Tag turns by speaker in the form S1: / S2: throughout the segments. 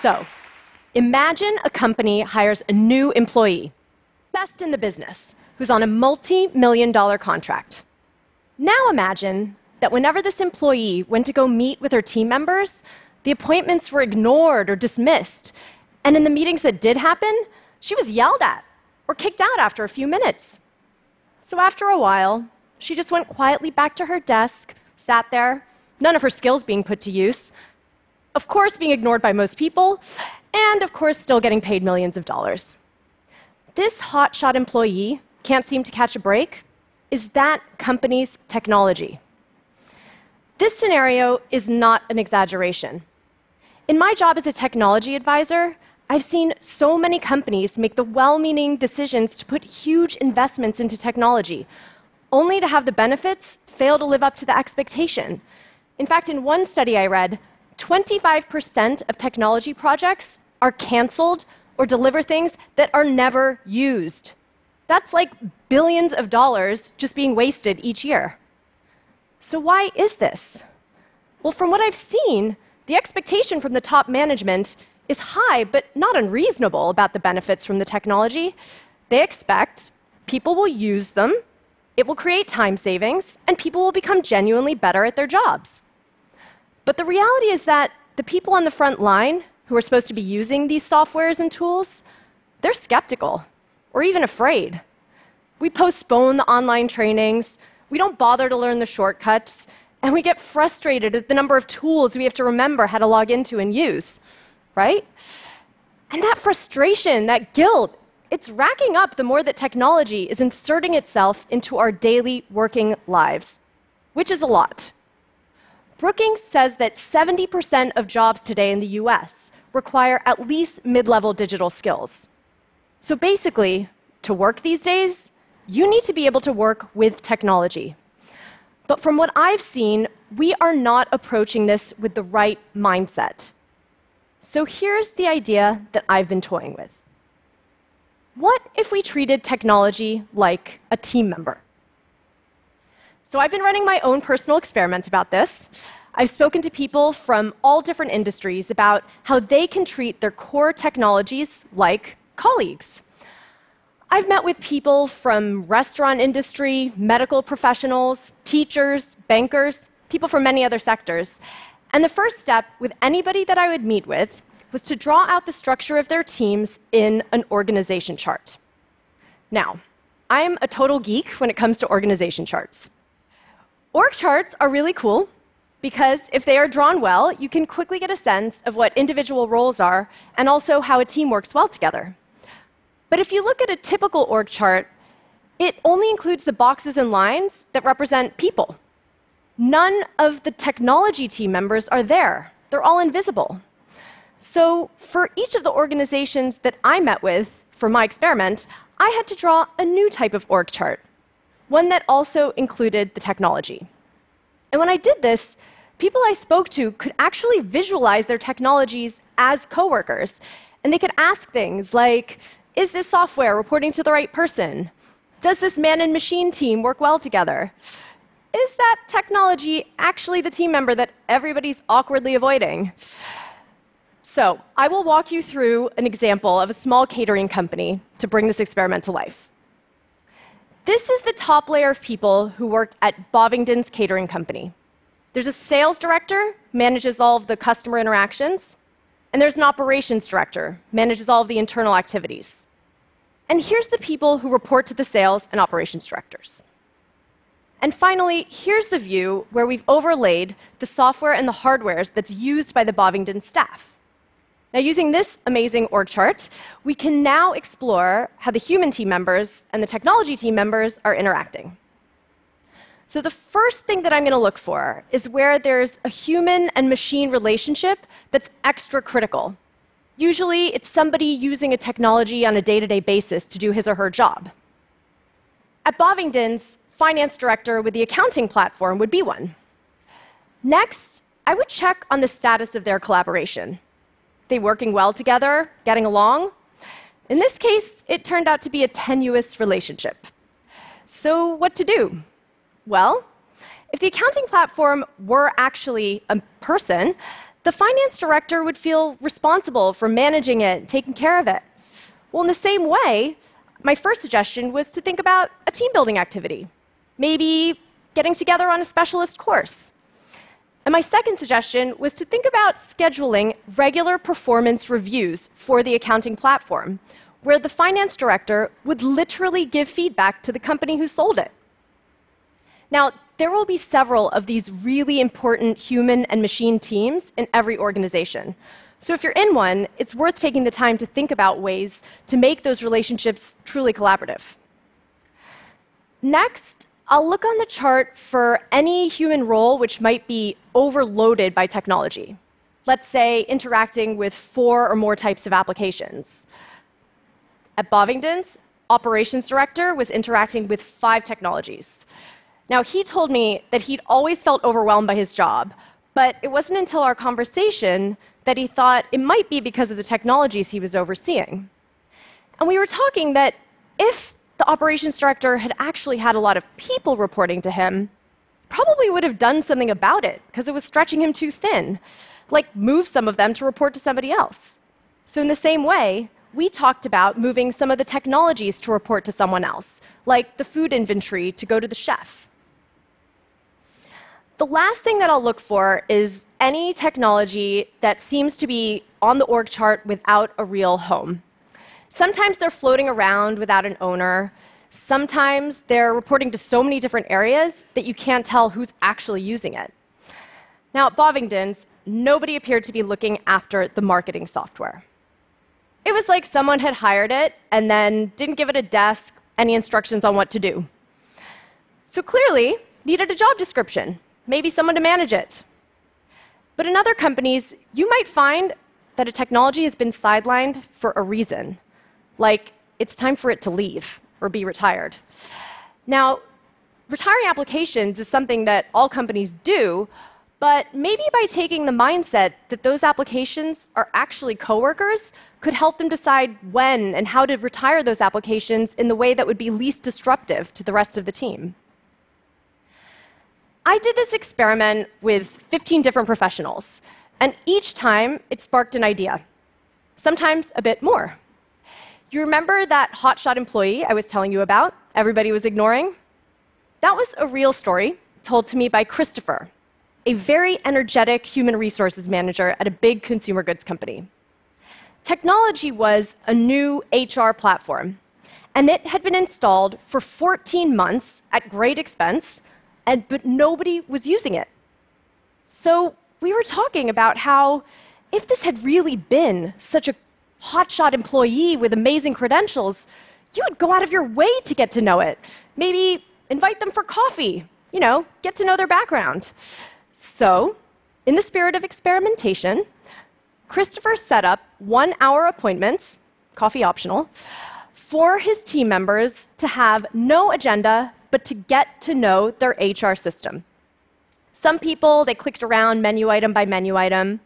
S1: So, imagine a company hires a new employee, best in the business, who's on a multi million dollar contract. Now imagine that whenever this employee went to go meet with her team members, the appointments were ignored or dismissed. And in the meetings that did happen, she was yelled at or kicked out after a few minutes. So after a while, she just went quietly back to her desk, sat there, none of her skills being put to use, of course, being ignored by most people, and of course, still getting paid millions of dollars. This hotshot employee can't seem to catch a break. Is that company's technology? This scenario is not an exaggeration. In my job as a technology advisor, I've seen so many companies make the well meaning decisions to put huge investments into technology, only to have the benefits fail to live up to the expectation. In fact, in one study I read, 25% of technology projects are canceled or deliver things that are never used. That's like billions of dollars just being wasted each year. So, why is this? Well, from what I've seen, the expectation from the top management is high, but not unreasonable about the benefits from the technology. They expect people will use them, it will create time savings, and people will become genuinely better at their jobs. But the reality is that the people on the front line who are supposed to be using these softwares and tools, they're skeptical or even afraid. We postpone the online trainings, we don't bother to learn the shortcuts, and we get frustrated at the number of tools we have to remember how to log into and use, right? And that frustration, that guilt, it's racking up the more that technology is inserting itself into our daily working lives, which is a lot. Brookings says that 70% of jobs today in the US require at least mid level digital skills. So basically, to work these days, you need to be able to work with technology. But from what I've seen, we are not approaching this with the right mindset. So here's the idea that I've been toying with. What if we treated technology like a team member? So I've been running my own personal experiment about this. I've spoken to people from all different industries about how they can treat their core technologies like colleagues. I've met with people from restaurant industry, medical professionals, teachers, bankers, people from many other sectors. And the first step with anybody that I would meet with was to draw out the structure of their teams in an organization chart. Now, I'm a total geek when it comes to organization charts. Org charts are really cool because if they are drawn well, you can quickly get a sense of what individual roles are and also how a team works well together. But if you look at a typical org chart, it only includes the boxes and lines that represent people. None of the technology team members are there, they're all invisible. So, for each of the organizations that I met with for my experiment, I had to draw a new type of org chart one that also included the technology. And when I did this, people I spoke to could actually visualize their technologies as coworkers. And they could ask things like Is this software reporting to the right person? Does this man and machine team work well together? Is that technology actually the team member that everybody's awkwardly avoiding? So, I will walk you through an example of a small catering company to bring this experiment to life. This is the top layer of people who work at Bovingdon's Catering Company. There's a sales director, manages all of the customer interactions, and there's an operations director, manages all of the internal activities. And here's the people who report to the sales and operations directors. And finally, here's the view where we've overlaid the software and the hardware that's used by the Bovingdon staff. Now, using this amazing org chart, we can now explore how the human team members and the technology team members are interacting. So, the first thing that I'm going to look for is where there's a human and machine relationship that's extra critical. Usually, it's somebody using a technology on a day to day basis to do his or her job. At Bovingdon's, finance director with the accounting platform would be one. Next, I would check on the status of their collaboration. They working well together, getting along? In this case, it turned out to be a tenuous relationship. So, what to do? Well, if the accounting platform were actually a person, the finance director would feel responsible for managing it, taking care of it. Well, in the same way, my first suggestion was to think about a team building activity, maybe getting together on a specialist course. And my second suggestion was to think about scheduling regular performance reviews for the accounting platform, where the finance director would literally give feedback to the company who sold it. Now, there will be several of these really important human and machine teams in every organization. So if you're in one, it's worth taking the time to think about ways to make those relationships truly collaborative. Next, I'll look on the chart for any human role which might be overloaded by technology. Let's say interacting with four or more types of applications. At Bovingdons, operations director was interacting with five technologies. Now, he told me that he'd always felt overwhelmed by his job, but it wasn't until our conversation that he thought it might be because of the technologies he was overseeing. And we were talking that if the operations director had actually had a lot of people reporting to him, probably would have done something about it because it was stretching him too thin, like move some of them to report to somebody else. So, in the same way, we talked about moving some of the technologies to report to someone else, like the food inventory to go to the chef. The last thing that I'll look for is any technology that seems to be on the org chart without a real home. Sometimes they're floating around without an owner. Sometimes they're reporting to so many different areas that you can't tell who's actually using it. Now, at Bovingdons, nobody appeared to be looking after the marketing software. It was like someone had hired it and then didn't give it a desk, any instructions on what to do. So clearly, needed a job description, maybe someone to manage it. But in other companies, you might find that a technology has been sidelined for a reason, like it's time for it to leave or be retired. Now, retiring applications is something that all companies do, but maybe by taking the mindset that those applications are actually coworkers could help them decide when and how to retire those applications in the way that would be least disruptive to the rest of the team. I did this experiment with 15 different professionals, and each time it sparked an idea, sometimes a bit more. You remember that hotshot employee I was telling you about, everybody was ignoring? That was a real story told to me by Christopher, a very energetic human resources manager at a big consumer goods company. Technology was a new HR platform, and it had been installed for 14 months at great expense, and, but nobody was using it. So we were talking about how if this had really been such a hotshot employee with amazing credentials, you would go out of your way to get to know it. Maybe invite them for coffee, you know, get to know their background. So, in the spirit of experimentation, Christopher set up one hour appointments, coffee optional, for his team members to have no agenda but to get to know their HR system. Some people, they clicked around menu item by menu item.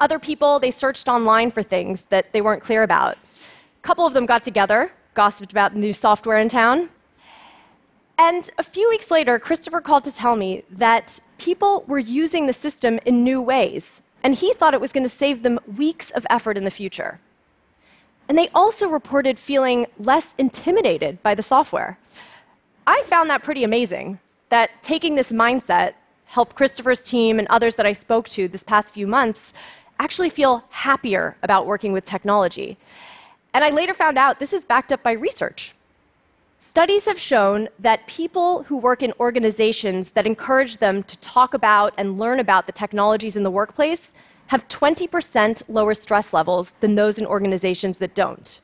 S1: Other people, they searched online for things that they weren't clear about. A couple of them got together, gossiped about new software in town. And a few weeks later, Christopher called to tell me that people were using the system in new ways, and he thought it was going to save them weeks of effort in the future. And they also reported feeling less intimidated by the software. I found that pretty amazing that taking this mindset helped Christopher's team and others that I spoke to this past few months actually feel happier about working with technology. And I later found out this is backed up by research. Studies have shown that people who work in organizations that encourage them to talk about and learn about the technologies in the workplace have 20% lower stress levels than those in organizations that don't.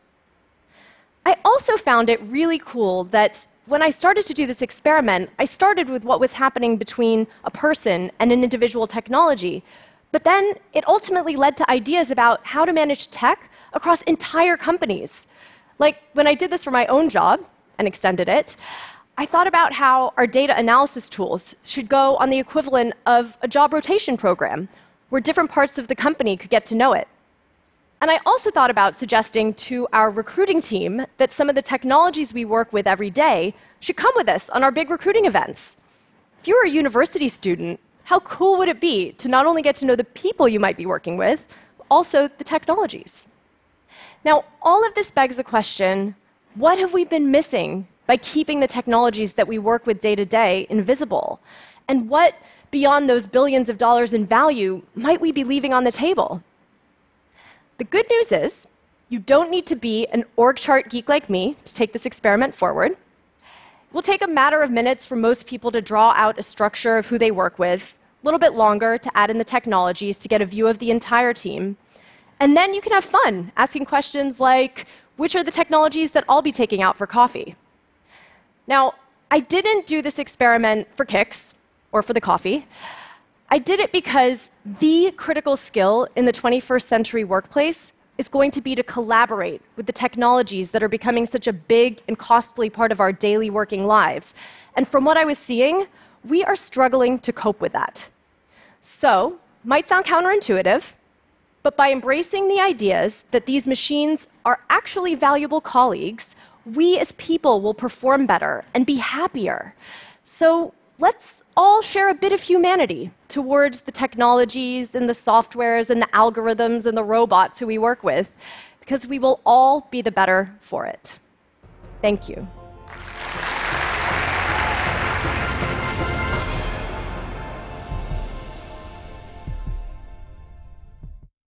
S1: I also found it really cool that when I started to do this experiment, I started with what was happening between a person and an individual technology. But then it ultimately led to ideas about how to manage tech across entire companies. Like when I did this for my own job and extended it, I thought about how our data analysis tools should go on the equivalent of a job rotation program, where different parts of the company could get to know it. And I also thought about suggesting to our recruiting team that some of the technologies we work with every day should come with us on our big recruiting events. If you're a university student, How cool would it be to not only get to know the people you might be working with, but also the technologies? Now, all of this begs the question what have we been missing by keeping the technologies that we work with day to day invisible? And what, beyond those billions of dollars in value, might we be leaving on the table? The good news is, you don't need to be an org chart geek like me to take this experiment forward. Will take a matter of minutes for most people to draw out a structure of who they work with, a little bit longer to add in the technologies to get a view of the entire team. And then you can have fun asking questions like which are the technologies that I'll be taking out for coffee? Now, I didn't do this experiment for kicks or for the coffee. I did it because the critical skill in the 21st century workplace is going to be to collaborate with the technologies that are becoming such a big and costly part of our daily working lives. And from what I was seeing, we are struggling to cope with that. So, might sound counterintuitive, but by embracing the ideas that these machines are actually valuable colleagues, we as people will perform better and be happier. So let's all share a bit of humanity towards the technologies and the softwares and the algorithms and the robots who we work with, because we will all be the better for it. Thank you.